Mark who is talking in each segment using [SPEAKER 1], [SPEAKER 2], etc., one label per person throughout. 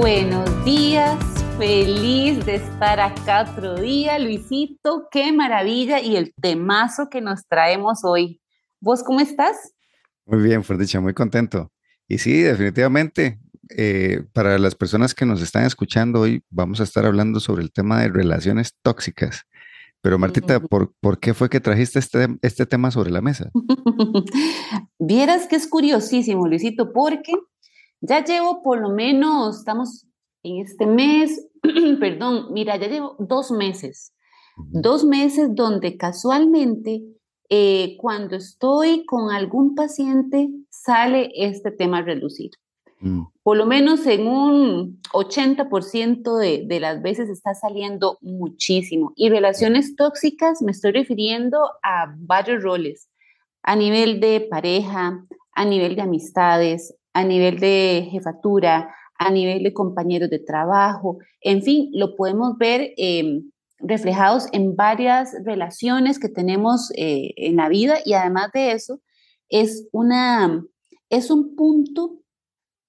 [SPEAKER 1] Buenos días, feliz de estar acá otro día, Luisito, qué maravilla y el temazo que nos traemos hoy. ¿Vos cómo estás?
[SPEAKER 2] Muy bien, Fordicha, muy contento. Y sí, definitivamente, eh, para las personas que nos están escuchando hoy, vamos a estar hablando sobre el tema de relaciones tóxicas. Pero Martita, ¿por, qué fue que trajiste este, este tema sobre la mesa?
[SPEAKER 1] Vieras que es curiosísimo, Luisito, porque ya llevo por lo menos, estamos en este mes, perdón, mira, ya llevo dos meses, dos meses donde casualmente eh, cuando estoy con algún paciente sale este tema a relucir. Mm. Por lo menos en un 80% de, de, las veces está saliendo muchísimo. Y relaciones tóxicas me estoy refiriendo a varios roles, a nivel de pareja, a nivel de amistades, a nivel de jefatura, a nivel de compañeros de trabajo, en fin, lo podemos ver em, reflejados en varias relaciones que tenemos eh, en la vida y además de eso, es, una, es un punto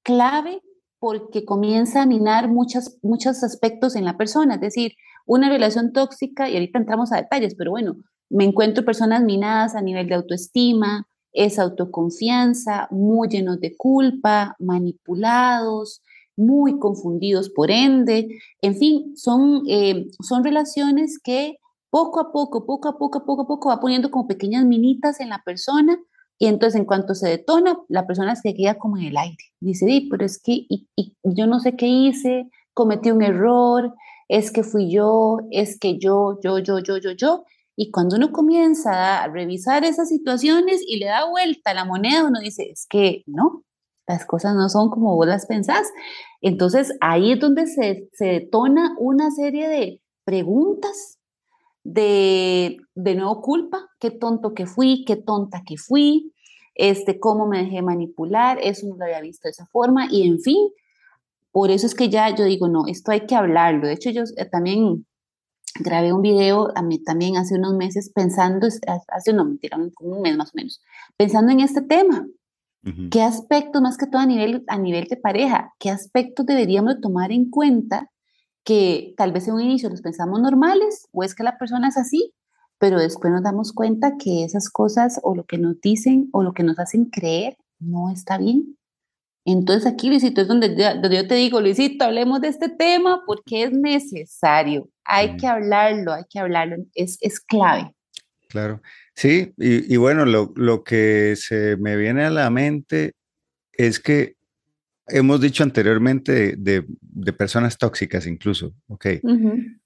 [SPEAKER 1] clave porque comienza a minar muchas, muchos aspectos en la persona, es decir, una relación tóxica, y ahorita entramos a detalles, pero bueno, me encuentro personas minadas a nivel de autoestima, es autoconfianza, muy llenos de culpa, manipulados, muy confundidos por ende, en fin, son, eh, son relaciones que poco a poco, poco a poco, poco a poco va poniendo como pequeñas minitas en la persona y entonces en cuanto se detona, la persona se queda como en el aire. Dice, sí, pero es que y, yo no sé qué hice, cometí un error, es que fui yo, es que yo, yo, yo, yo, yo, yo. Y cuando uno comienza a revisar esas situaciones y le da vuelta la moneda, uno dice, es que no, las cosas no son como vos las pensás. Entonces ahí es donde se, se detona una serie de preguntas, de, de nuevo culpa, qué tonto que fui, qué tonta que fui, este, cómo me dejé manipular, eso no lo había visto de esa forma y en fin, por eso es que ya yo digo, no, esto hay que hablarlo. De hecho, yo eh, también grabé un video a mí también hace unos meses pensando, hace no, mentira, un mes más o menos, pensando en este tema. ¿Qué aspectos, más que todo a nivel, a nivel de pareja, qué aspectos deberíamos tomar en cuenta que tal vez en un inicio los pensamos normales o es que la persona es así, pero después nos damos cuenta que esas cosas o lo que nos dicen o lo que nos hacen creer no está bien? Entonces aquí, Luisito, es donde yo, te digo, Luisito, hablemos de este tema porque es necesario, hay que hablarlo, hay que hablarlo, es, es clave.
[SPEAKER 2] Claro, sí, y, bueno, lo, lo, que se me viene a la mente es que hemos dicho anteriormente de, de, personas tóxicas incluso, ok,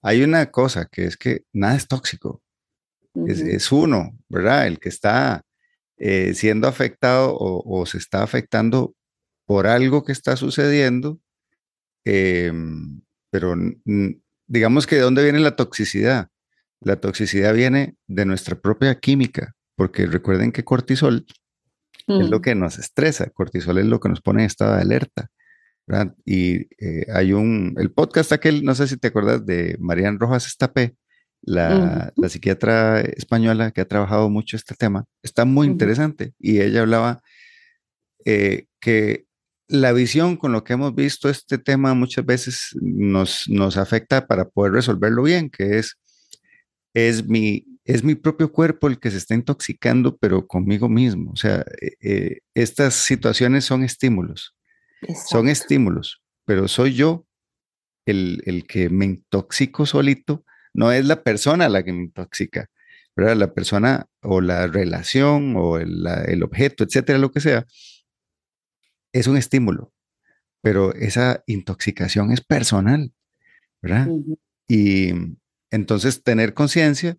[SPEAKER 2] hay una cosa que es que nada es tóxico, es, es, uno, ¿verdad? El que está eh, siendo afectado o, o se está afectando por algo que está sucediendo, em, pero digamos que de dónde viene la toxicidad. La toxicidad viene de nuestra propia química, porque recuerden que cortisol es lo mm. que nos estresa, cortisol es lo que nos pone en estado de alerta. Y eh, hay un, el podcast aquel, no sé si te acuerdas de Marian Rojas Estapé, la, la, psiquiatra española que ha trabajado mucho este tema, está muy interesante y ella hablaba eh, que la visión con lo que hemos visto este tema muchas veces nos, nos afecta para poder resolverlo bien, que es, es, mi, es mi propio cuerpo el que se está intoxicando, pero conmigo mismo. O sea, eh, eh, estas situaciones son estímulos, son estímulos, pero soy yo el, el, que me intoxico solito, no es la persona la que me intoxica, ¿verdad? La persona o la relación o el, el objeto, etcétera, lo que sea, es un estímulo, pero esa intoxicación es personal, ¿verdad? Y entonces tener conciencia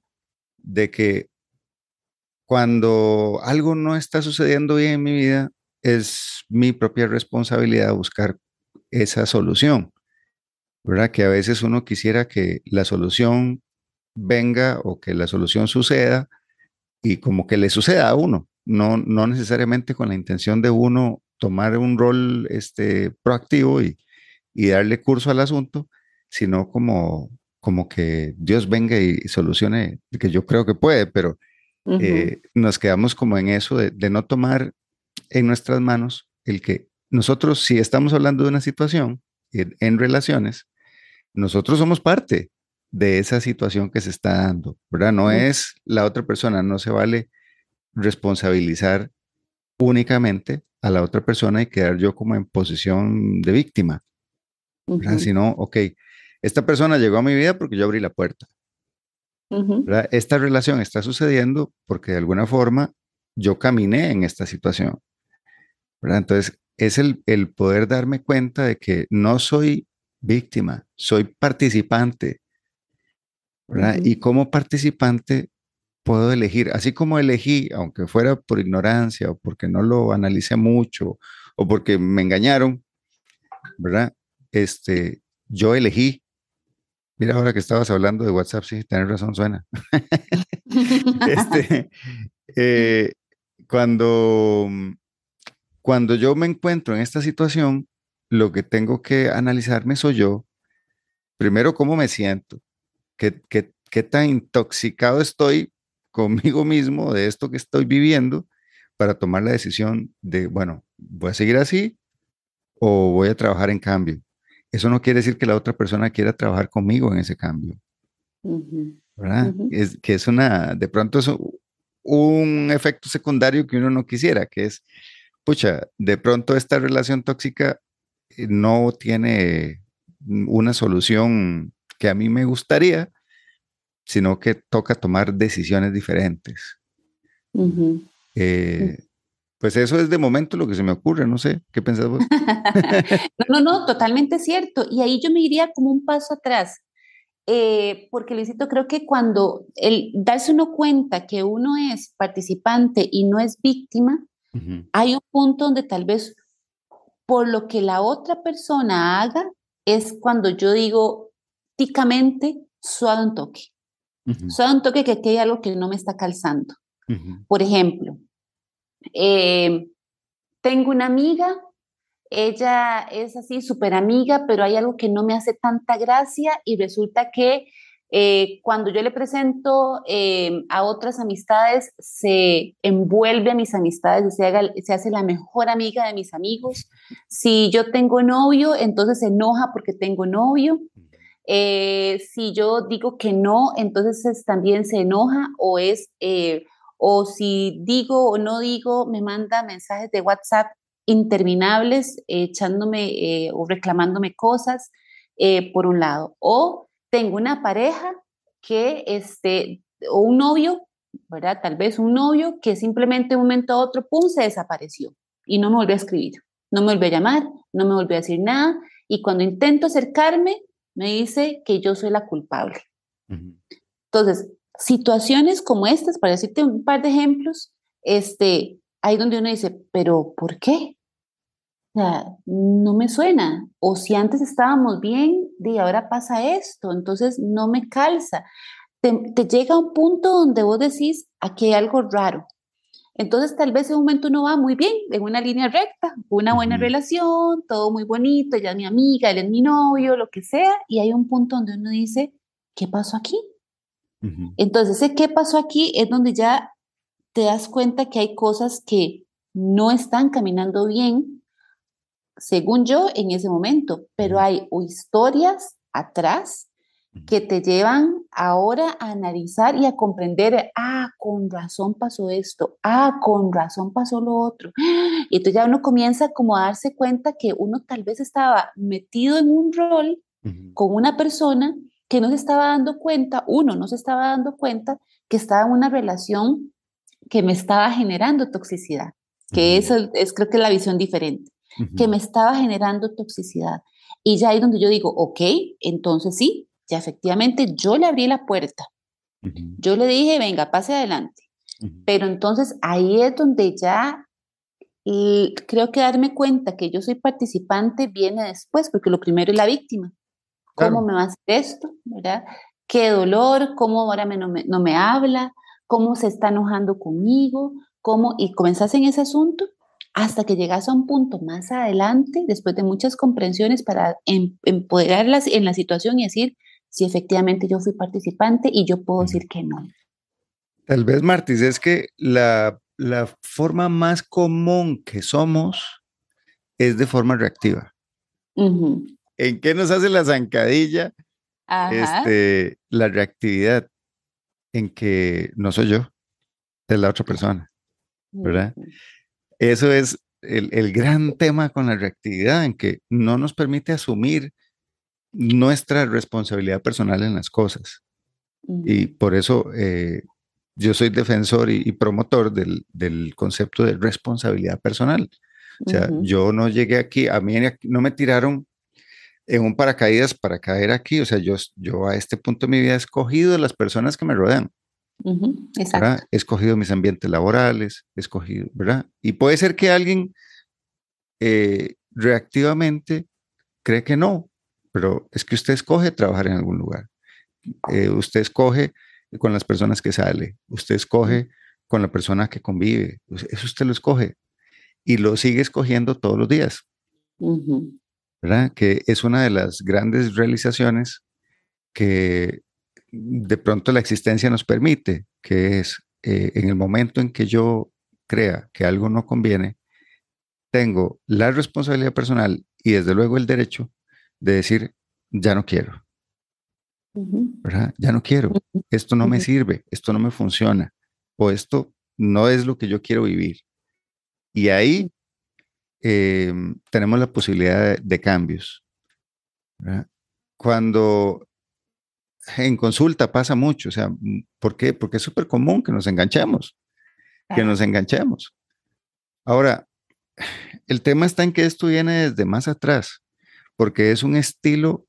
[SPEAKER 2] de que cuando algo no está sucediendo bien en mi vida, es mi propia responsabilidad buscar esa solución, ¿verdad? Que a veces uno quisiera que la solución venga o que la solución suceda y como que le suceda a uno, no, no necesariamente con la intención de uno tomar un rol este, proactivo y, darle curso al asunto, sino como, como que Dios venga y solucione, que yo creo que puede, pero eh, nos quedamos como en eso de, no tomar en nuestras manos el que nosotros, si estamos hablando de una situación en, relaciones, nosotros somos parte de esa situación que se está dando, ¿verdad? No es la otra persona, no se vale responsabilizar únicamente a la otra persona y quedar yo como en posición de víctima, ¿verdad? Sino, ok, esta persona llegó a mi vida porque yo abrí la puerta. Esta relación está sucediendo porque de alguna forma yo caminé en esta situación. Entonces, es el, poder darme cuenta de que no soy víctima, soy participante. Y como participante puedo elegir, así como elegí, aunque fuera por ignorancia o porque no lo analicé mucho o porque me engañaron, ¿verdad? Este, yo elegí. Mira, ahora que estabas hablando de WhatsApp, sí, tienes razón, suena. este, eh, cuando cuando yo me encuentro en esta situación, lo que tengo que analizarme soy yo. Primero, cómo me siento, qué, qué, tan intoxicado estoy conmigo mismo de esto que estoy viviendo para tomar la decisión de, bueno, voy a seguir así o voy a trabajar en cambio. Eso no quiere decir que la otra persona quiera trabajar conmigo en ese cambio. ¿Verdad? es, que es una, de pronto es un efecto secundario que uno no quisiera, que es pucha, de pronto esta relación tóxica eh, no tiene una solución que a mí me gustaría, sino que toca tomar decisiones diferentes. Eh, pues eso es de momento lo que se me ocurre, no sé, ¿qué pensás vos?
[SPEAKER 1] no, no, no, totalmente cierto. Y ahí yo me iría como un paso atrás, eh, porque Luisito, creo que cuando el darse uno cuenta que uno es participante y no es víctima, hay un punto donde tal vez por lo que la otra persona haga es cuando yo digo ticamente suave un toque. Suave un toque que aquí hay algo que no me está calzando. Por ejemplo, eh, tengo una amiga, ella es así súper amiga, pero hay algo que no me hace tanta gracia y resulta que eh, cuando yo le presento eh, a otras amistades, se envuelve a mis amistades y se, se, hace la mejor amiga de mis amigos. Si yo tengo novio, entonces se enoja porque tengo novio. Eh, si yo digo que no, entonces también se enoja o es, o si digo o no digo, me manda mensajes de WhatsApp interminables echándome o reclamándome cosas, por un lado. O tengo una pareja que, este, o un novio, ¿verdad? Tal vez un novio que simplemente de un momento a otro, pum, se desapareció y no me volvió a escribir, no me volvió a llamar, no me volvió a decir nada y cuando intento acercarme, me dice que yo soy la culpable. Entonces, situaciones como estas, para decirte un par de ejemplos, este, ahí donde uno dice, pero ¿por qué? sea, no me suena. O si antes estábamos bien, y ahora pasa esto, entonces no me calza. Te, llega un punto donde vos decís, aquí hay algo raro. Entonces tal vez en un momento uno va muy bien, en una línea recta, una buena relación, todo muy bonito, ella es mi amiga, él es mi novio, lo que sea, y hay un punto donde uno dice, ¿qué pasó aquí? Entonces ese qué pasó aquí es donde ya te das cuenta que hay cosas que no están caminando bien según yo, en ese momento, pero hay historias atrás que te llevan ahora a analizar y a comprender, ah, con razón pasó esto, ah, con razón pasó lo otro. Y entonces ya uno comienza como a darse cuenta que uno tal vez estaba metido en un rol con una persona que no se estaba dando cuenta, uno no se estaba dando cuenta que estaba en una relación que me estaba generando toxicidad, que eso es creo que la visión diferente que me estaba generando toxicidad. Y ya ahí donde yo digo, ok, entonces sí, ya efectivamente yo le abrí la puerta. Yo le dije, venga, pase adelante. Pero entonces ahí es donde ya creo que darme cuenta que yo soy participante viene después, porque lo primero es la víctima. ¿Cómo me va a hacer esto? ¿Verdad? ¿Qué dolor? ¿Cómo ahora no, me, no me habla? ¿Cómo se está enojando conmigo? ¿Cómo? Y comenzás en ese asunto hasta que llegas a un punto más adelante, después de muchas comprensiones, para em, empoderarlas en la situación y decir si efectivamente yo fui participante y yo puedo decir que no.
[SPEAKER 2] Tal vez, Martis, es que la, forma más común que somos es de forma reactiva. ¿En qué nos hace la zancadilla? Este, la reactividad en que no soy yo, es la otra persona, ¿verdad? Eso es el, el, gran tema con la reactividad, en que no nos permite asumir nuestra responsabilidad personal en las cosas. Y por eso eh, yo soy defensor y, promotor del, del, concepto de responsabilidad personal. O sea, yo no llegué aquí, a mí no me tiraron en un paracaídas para caer aquí. O sea, yo, yo a este punto de mi vida he escogido las personas que me rodean. He escogido mis ambientes laborales, he escogido, ¿verdad? Y puede ser que alguien eh, reactivamente cree que no, pero es que usted escoge trabajar en algún lugar. Eh, usted escoge con las personas que sale, usted escoge con la persona que convive, eso usted lo escoge y lo sigue escogiendo todos los días. ¿Verdad? Que es una de las grandes realizaciones que de pronto la existencia nos permite, que es eh, en el momento en que yo crea que algo no conviene, tengo la responsabilidad personal y desde luego el derecho de decir, ya no quiero. ¿verdad? Ya no quiero. Esto no me sirve, esto no me funciona, o esto no es lo que yo quiero vivir. Y ahí em, tenemos la posibilidad de, cambios. Cuando en consulta pasa mucho, o sea, ¿por qué? Porque es súper común que nos enganchemos, que nos enganchemos. Ahora, el tema está en que esto viene desde más atrás, porque es un estilo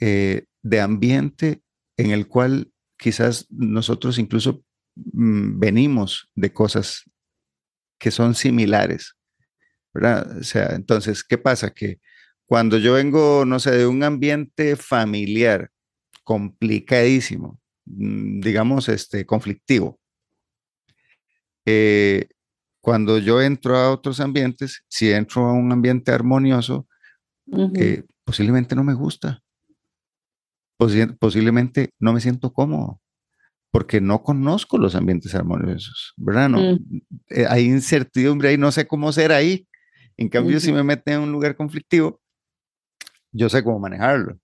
[SPEAKER 2] eh, de ambiente en el cual quizás nosotros incluso mm, venimos de cosas que son similares. O sea, entonces, ¿qué pasa? Que cuando yo vengo, no sé, de un ambiente familiar complicadísimo, mm, digamos, este, conflictivo, eh, cuando yo entro a otros ambientes, si entro a un ambiente armonioso, eh, posiblemente no me gusta posiblemente no me siento cómodo porque no conozco los ambientes armoniosos, ¿verdad? No, mm. eh, hay incertidumbre ahí, no sé cómo ser ahí. En cambio, si me meten en un lugar conflictivo, yo sé cómo manejarlo.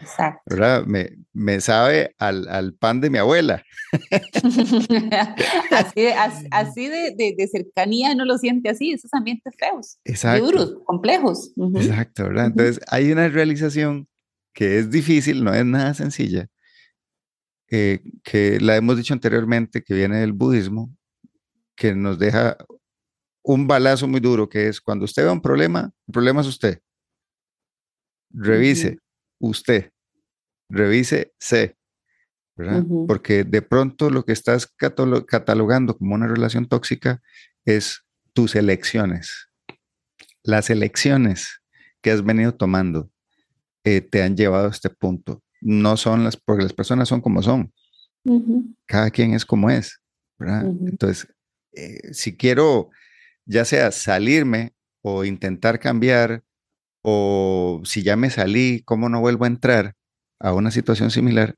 [SPEAKER 2] Exacto. ¿Verdad? Me, me sabe al, al, pan de mi abuela.
[SPEAKER 1] así así de, de, cercanía no lo siente así, esos ambientes feos, Exacto. duros, complejos.
[SPEAKER 2] Exacto, ¿verdad? Entonces, hay una realización que es difícil, no es nada sencilla, eh, que la hemos dicho anteriormente, que viene del budismo, que nos deja un balazo muy duro, que es cuando usted ve un problema, el problema es usted. Revise usted, revise C, ¿verdad? Porque de pronto lo que estás catalogando como una relación tóxica es tus elecciones, las elecciones que has venido tomando eh, te han llevado a este punto. No son las, porque las personas son como son. Cada quien es como es, ¿verdad? Entonces, eh, si quiero, ya sea salirme o intentar cambiar, o si ya me salí, ¿cómo no vuelvo a entrar a una situación similar?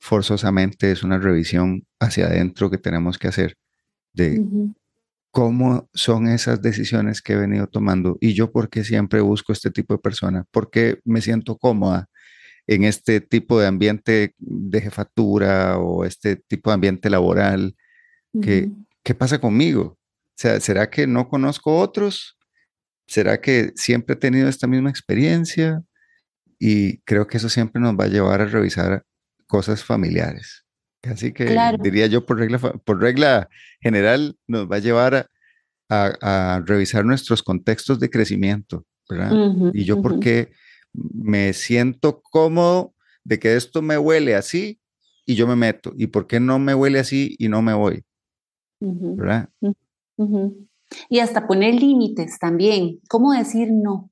[SPEAKER 2] Forzosamente es una revisión hacia adentro que tenemos que hacer de cómo son esas decisiones que he venido tomando y yo por qué siempre busco este tipo de persona, por qué me siento cómoda en este tipo de ambiente de jefatura o este tipo de ambiente laboral. ¿Qué, ¿Qué pasa conmigo? O sea, ¿será que no conozco otros? ¿Será que siempre he tenido esta misma experiencia? Y creo que eso siempre nos va a llevar a revisar cosas familiares. Así que diría yo por regla, por regla general nos va a llevar a, revisar nuestros contextos de crecimiento, ¿verdad? y yo porque me siento cómodo de que esto me huele así y yo me meto. ¿Y por qué no me huele así y no me voy? ¿Verdad?
[SPEAKER 1] Y hasta poner límites también. ¿Cómo decir no?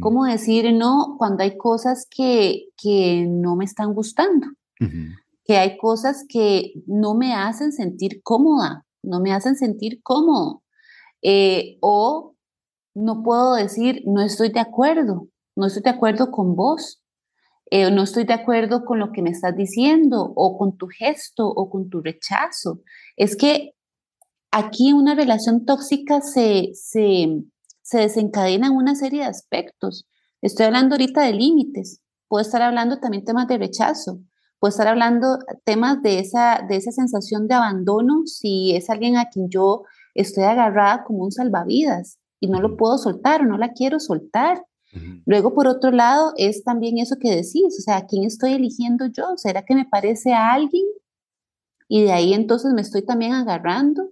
[SPEAKER 1] ¿Cómo decir no cuando hay cosas que, que no me están gustando? que hay cosas que no me hacen sentir cómoda, no me hacen sentir cómodo. Eh, o no puedo decir, no estoy de acuerdo, no estoy de acuerdo con vos, eh, no estoy de acuerdo con lo que me estás diciendo, o con tu gesto, o con tu rechazo. Es que aquí una relación tóxica se, se, se desencadena en una serie de aspectos. Estoy hablando ahorita de límites. Puedo estar hablando también temas de rechazo. Puedo estar hablando temas de esa, de esa sensación de abandono si es alguien a quien yo estoy agarrada como un salvavidas y no lo puedo soltar o no la quiero soltar. Luego, por otro lado, es también eso que decís, o sea, ¿a quién estoy eligiendo yo? ¿Será que me parece a alguien? Y de ahí entonces me estoy también agarrando.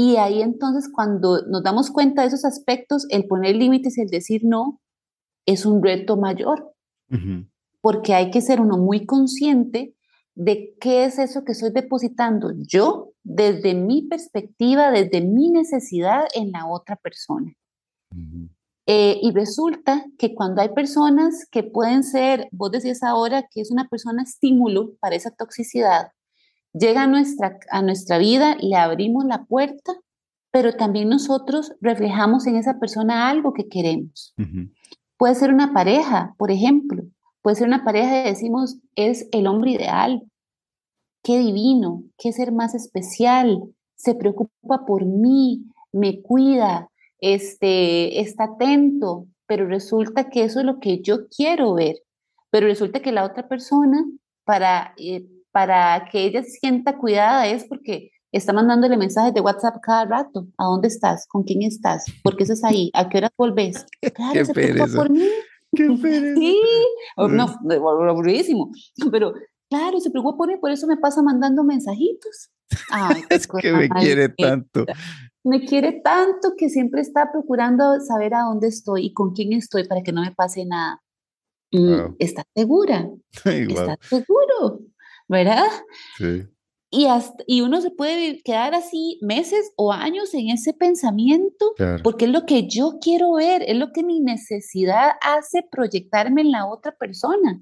[SPEAKER 1] Y ahí entonces cuando nos damos cuenta de esos aspectos, el poner límites el decir no es un reto mayor, porque hay que ser uno muy consciente de qué es eso que estoy depositando yo desde mi perspectiva, desde mi necesidad en la otra persona. Eh, y resulta que cuando hay personas que pueden ser, vos decías ahora que es una persona estímulo para esa toxicidad, llega a nuestra, a nuestra vida, le abrimos la puerta, pero también nosotros reflejamos en esa persona algo que queremos. Puede ser una pareja, por ejemplo, puede ser una pareja y decimos, es el hombre ideal, qué divino, qué ser más especial, se preocupa por mí, me cuida, este, está atento, pero resulta que eso es lo que yo quiero ver, pero resulta que la otra persona, para, eh, para que ella se sienta cuidada, es porque está mandándole mensajes de WhatsApp cada rato. ¿A dónde estás? ¿Con quién estás? ¿Por qué estás ahí? ¿A qué hora volvés? Claro, se preocupa por mí.
[SPEAKER 2] Qué pereza.
[SPEAKER 1] Sí, no, aburridísimo, pero claro, se preocupa por mí, por eso me pasa mandando mensajitos.
[SPEAKER 2] Ay, es que me quiere tanto
[SPEAKER 1] me quiere tanto que siempre está procurando saber a dónde estoy y con quién estoy para que no me pase nada. Mm, ¿Estás segura? ¿Estás seguro? ¿Verdad? Sí. Y, hasta, y uno se puede quedar así meses o años en ese pensamiento, porque es lo que yo quiero ver, es lo que mi necesidad hace proyectarme en la otra persona.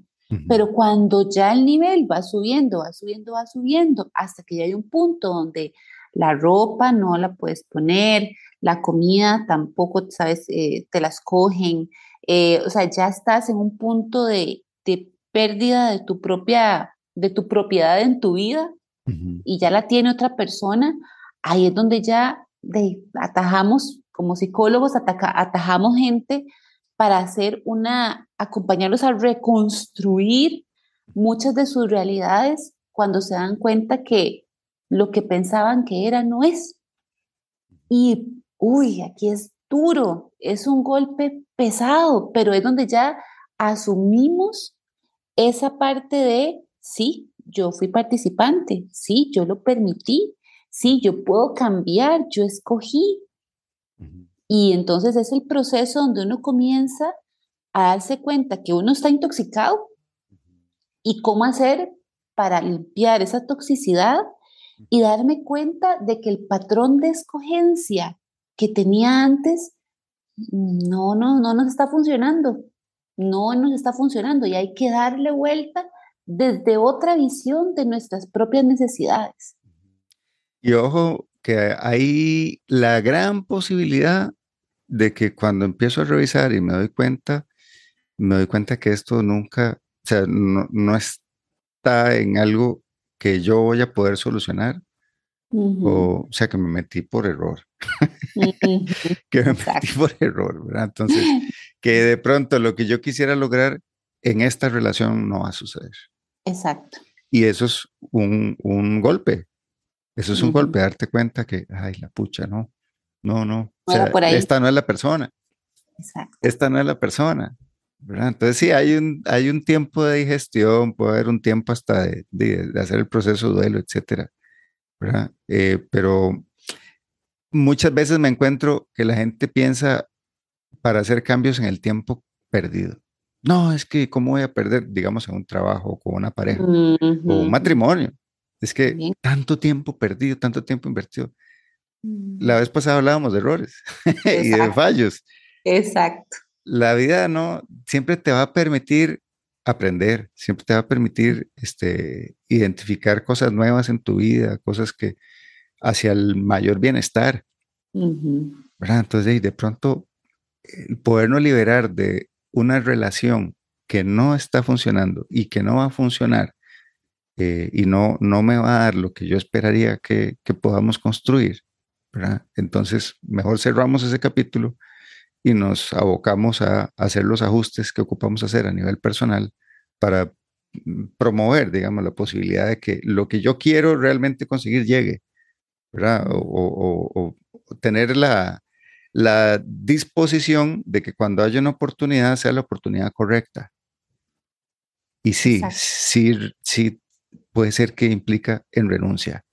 [SPEAKER 1] Pero cuando ya el nivel va subiendo, va subiendo, va subiendo, hasta que ya hay un punto donde la ropa no la puedes poner, la comida tampoco, sabes, eh, te las cogen. Eh, o sea, ya estás en un punto de, pérdida de tu propia, de tu propiedad en tu vida y ya la tiene otra persona. Ahí es donde ya atajamos, como psicólogos, atajamos gente para hacer una, acompañarlos a reconstruir muchas de sus realidades cuando se dan cuenta que lo que pensaban que era no es. Y, uy, aquí es duro, es un golpe pesado, pero es donde ya asumimos esa parte de, sí, yo fui participante, sí, yo lo permití, sí, yo puedo cambiar, yo escogí. Y entonces es el proceso donde uno comienza a darse cuenta que uno está intoxicado y cómo hacer para limpiar esa toxicidad y darme cuenta de que el patrón de escogencia que tenía antes no, no, no nos está funcionando, no nos está funcionando y hay que darle vuelta desde otra visión de nuestras propias necesidades.
[SPEAKER 2] Y ojo, que hay la gran posibilidad de que cuando empiezo a revisar y me doy cuenta, me doy cuenta que esto nunca, o sea, no, no está en algo que yo voy a poder solucionar. o, sea, que me metí por error. que me metí por error, ¿verdad? Entonces, que de pronto lo que yo quisiera lograr en esta relación no va a suceder.
[SPEAKER 1] Exacto.
[SPEAKER 2] Y eso es un, un golpe. Eso es un golpe, darte cuenta que, ay, la pucha, no, no, no. O sea, esta no es la persona. Exacto. Esta no es la persona. Entonces sí, hay un, hay un tiempo de digestión, puede haber un tiempo hasta de, de, hacer el proceso de duelo, etcétera, eh, pero muchas veces me encuentro que la gente piensa para hacer cambios en el tiempo perdido. No, es que cómo voy a perder, digamos, en un trabajo, con una pareja, o un matrimonio. Es que tanto tiempo perdido, tanto tiempo invertido. La mm. vez pasada hablábamos de errores y de fallos.
[SPEAKER 1] Exacto
[SPEAKER 2] la vida no siempre te va a permitir aprender, siempre te va a permitir este, identificar cosas nuevas en tu vida, cosas que hacia el mayor bienestar. Entonces, de pronto, el podernos liberar de una relación que no está funcionando y que no va a funcionar eh, y no, no me va a dar lo que yo esperaría que, que podamos construir, entonces mejor cerramos ese capítulo y nos abocamos a hacer los ajustes que ocupamos hacer a nivel personal para mm, promover, digamos, la posibilidad de que lo que yo quiero realmente conseguir llegue, ¿verdad? O, tener la, la disposición de que cuando haya una oportunidad sea la oportunidad correcta. Y sí, sí, sí puede ser que implica en renuncia.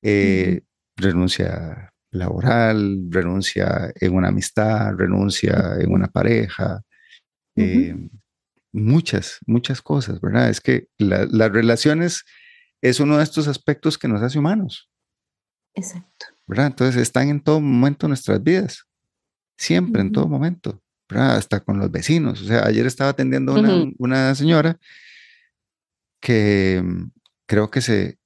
[SPEAKER 2] Eh, renuncia laboral, renuncia en una amistad, renuncia en una pareja, eh, muchas, muchas cosas, ¿verdad? Es que las relaciones es uno de estos aspectos que nos hace humanos.
[SPEAKER 1] Exacto.
[SPEAKER 2] ¿Verdad? Entonces están en todo momento en nuestras vidas, siempre, en todo momento, ¿verdad? Hasta con los vecinos. O sea, ayer estaba atendiendo una, una señora que mm, creo que se,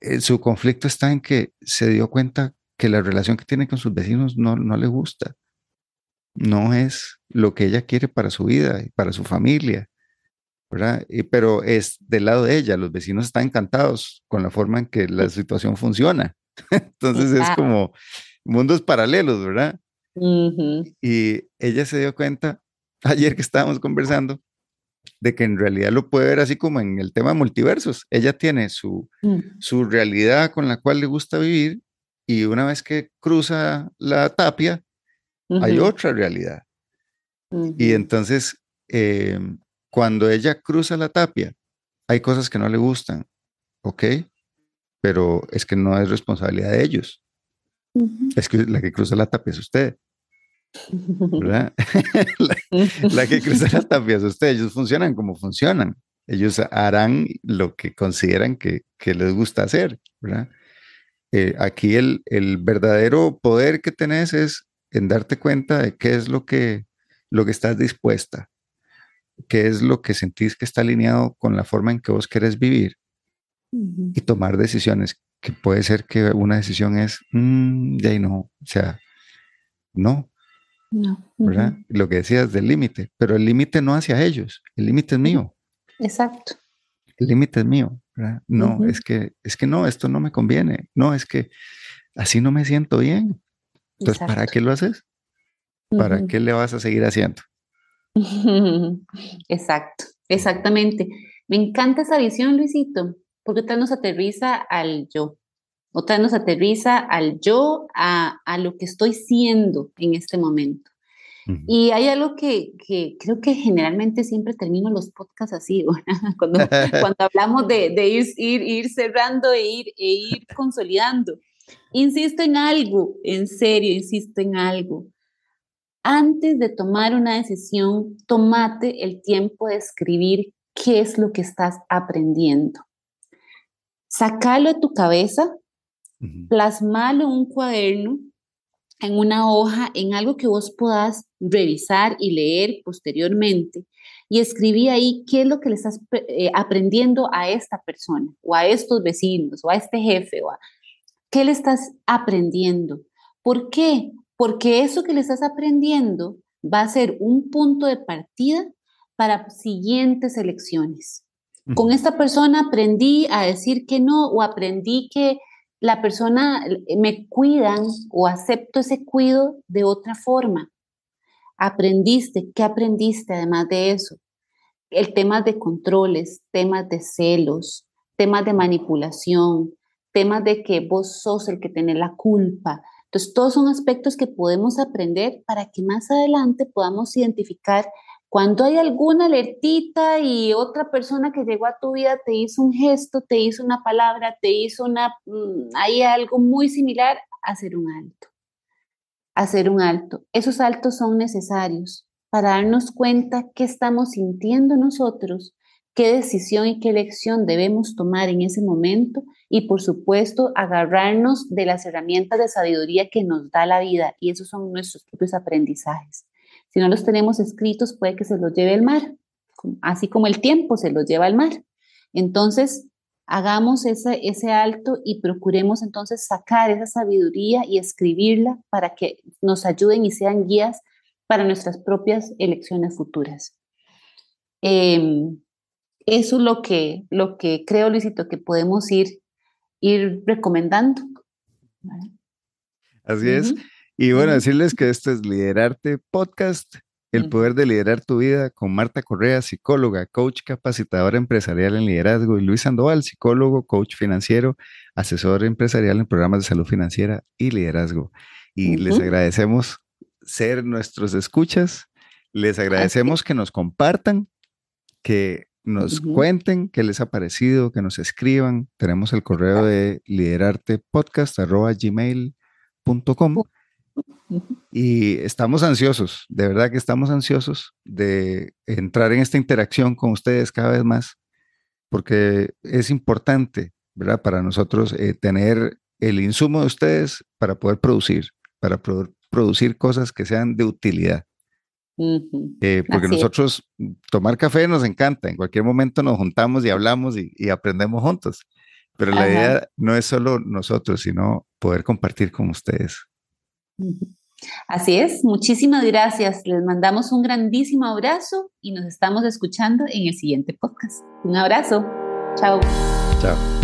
[SPEAKER 2] eh, su conflicto está en que se dio cuenta que la relación que tiene con sus vecinos no, no le gusta. No es lo que ella quiere para su vida y para su familia, ¿verdad? pero es del lado de ella, los vecinos están encantados con la forma en que la situación funciona. Entonces es como mundos paralelos, ¿verdad? Y ella se dio cuenta ayer que estábamos conversando de que en realidad lo puede ver así como en el tema multiversos. Ella tiene su, mm. su realidad con la cual le gusta vivir y una vez que cruza la tapia, hay otra realidad. Y entonces, em, cuando ella cruza la tapia, hay cosas que no le gustan, ¿ok? Pero es que no es responsabilidad de ellos. Es que la que cruza la tapia es usted. ¿verdad? la, que cruza la tapia es usted. Ellos funcionan como funcionan. Ellos harán lo que consideran que, que les gusta hacer, ¿verdad? Eh, aquí el, verdadero poder que tenés es en darte cuenta de qué es lo que, lo que estás dispuesta, qué es lo que sentís que está alineado con la forma en que vos querés vivir y tomar decisiones, que puede ser que una decisión es, mm, ya y no, o sea, no. No. ¿Verdad? Lo que decías del límite, pero el límite no hacia ellos, el límite es mío.
[SPEAKER 1] Exacto.
[SPEAKER 2] El límite es mío. No, es que, es que no, esto no me conviene. No, es que así no me siento bien. Entonces, ¿para qué lo haces? ¿Para qué le vas a seguir haciendo?
[SPEAKER 1] Exacto, exactamente. Me encanta esa visión, Luisito, porque otra nos aterriza al yo, otra nos aterriza al yo, a, a lo que estoy siendo en este momento. Y hay algo que, creo que generalmente siempre termino los podcasts así, cuando, cuando hablamos de, ir, ir, ir, cerrando e ir, e ir consolidando. Insisto en algo, en serio, insisto en algo. Antes de tomar una decisión, tomate el tiempo de escribir qué es lo que estás aprendiendo. Sacalo de tu cabeza, plasmalo en un cuaderno en una hoja, en algo que vos puedas revisar y leer posteriormente y escribí ahí qué es lo que le estás eh, aprendiendo a esta persona o a estos vecinos o a este jefe o a qué le estás aprendiendo. ¿Por qué? Porque eso que le estás aprendiendo va a ser un punto de partida para siguientes elecciones. Con esta persona aprendí a decir que no o aprendí que la persona eh, me cuidan o acepto ese cuido de otra forma. Aprendiste, ¿qué aprendiste además de eso? El tema de controles, temas de celos, temas de manipulación, temas de que vos sos el que tiene la culpa. Entonces, todos son aspectos que podemos aprender para que más adelante podamos identificar cuando hay alguna alertita y otra persona que llegó a tu vida te hizo un gesto, te hizo una palabra, te hizo una, mm, hay algo muy similar, hacer un alto. Hacer un alto. Esos altos son necesarios para darnos cuenta qué estamos sintiendo nosotros, qué decisión y qué elección debemos tomar en ese momento y por supuesto agarrarnos de las herramientas de sabiduría que nos da la vida y esos son nuestros propios aprendizajes. Si no los tenemos escritos, puede que se los lleve el mar, así como el tiempo se los lleva al mar. Entonces, hagamos ese, ese alto y procuremos entonces sacar esa sabiduría y escribirla para que nos ayuden y sean guías para nuestras propias elecciones futuras. Em, eso es lo que, lo que creo, Luisito, que podemos ir, ir recomendando.
[SPEAKER 2] Así es. Y bueno, decirles que esto es Liderarte Podcast, el poder de liderar tu vida con Marta Correa, psicóloga, coach capacitadora empresarial en liderazgo, y Luis Sandoval, psicólogo, coach financiero, asesor empresarial en programas de salud financiera y liderazgo. Y les agradecemos ser nuestros escuchas, les agradecemos que nos compartan, que nos cuenten qué les ha parecido, que nos escriban. Tenemos el correo de liderartepodcast.gmail.com y estamos ansiosos, de verdad que estamos ansiosos de entrar en esta interacción con ustedes cada vez más, porque es importante, ¿verdad? Para nosotros eh, tener el insumo de ustedes para poder producir, para poder producir cosas que sean de utilidad. Eh, porque nosotros tomar café nos encanta, en cualquier momento nos juntamos y hablamos y, aprendemos juntos, pero la idea no es solo nosotros, sino poder compartir con ustedes.
[SPEAKER 1] Así es, muchísimas gracias. Les mandamos un grandísimo abrazo y nos estamos escuchando en el siguiente podcast. Un abrazo. Chao.
[SPEAKER 2] Chao.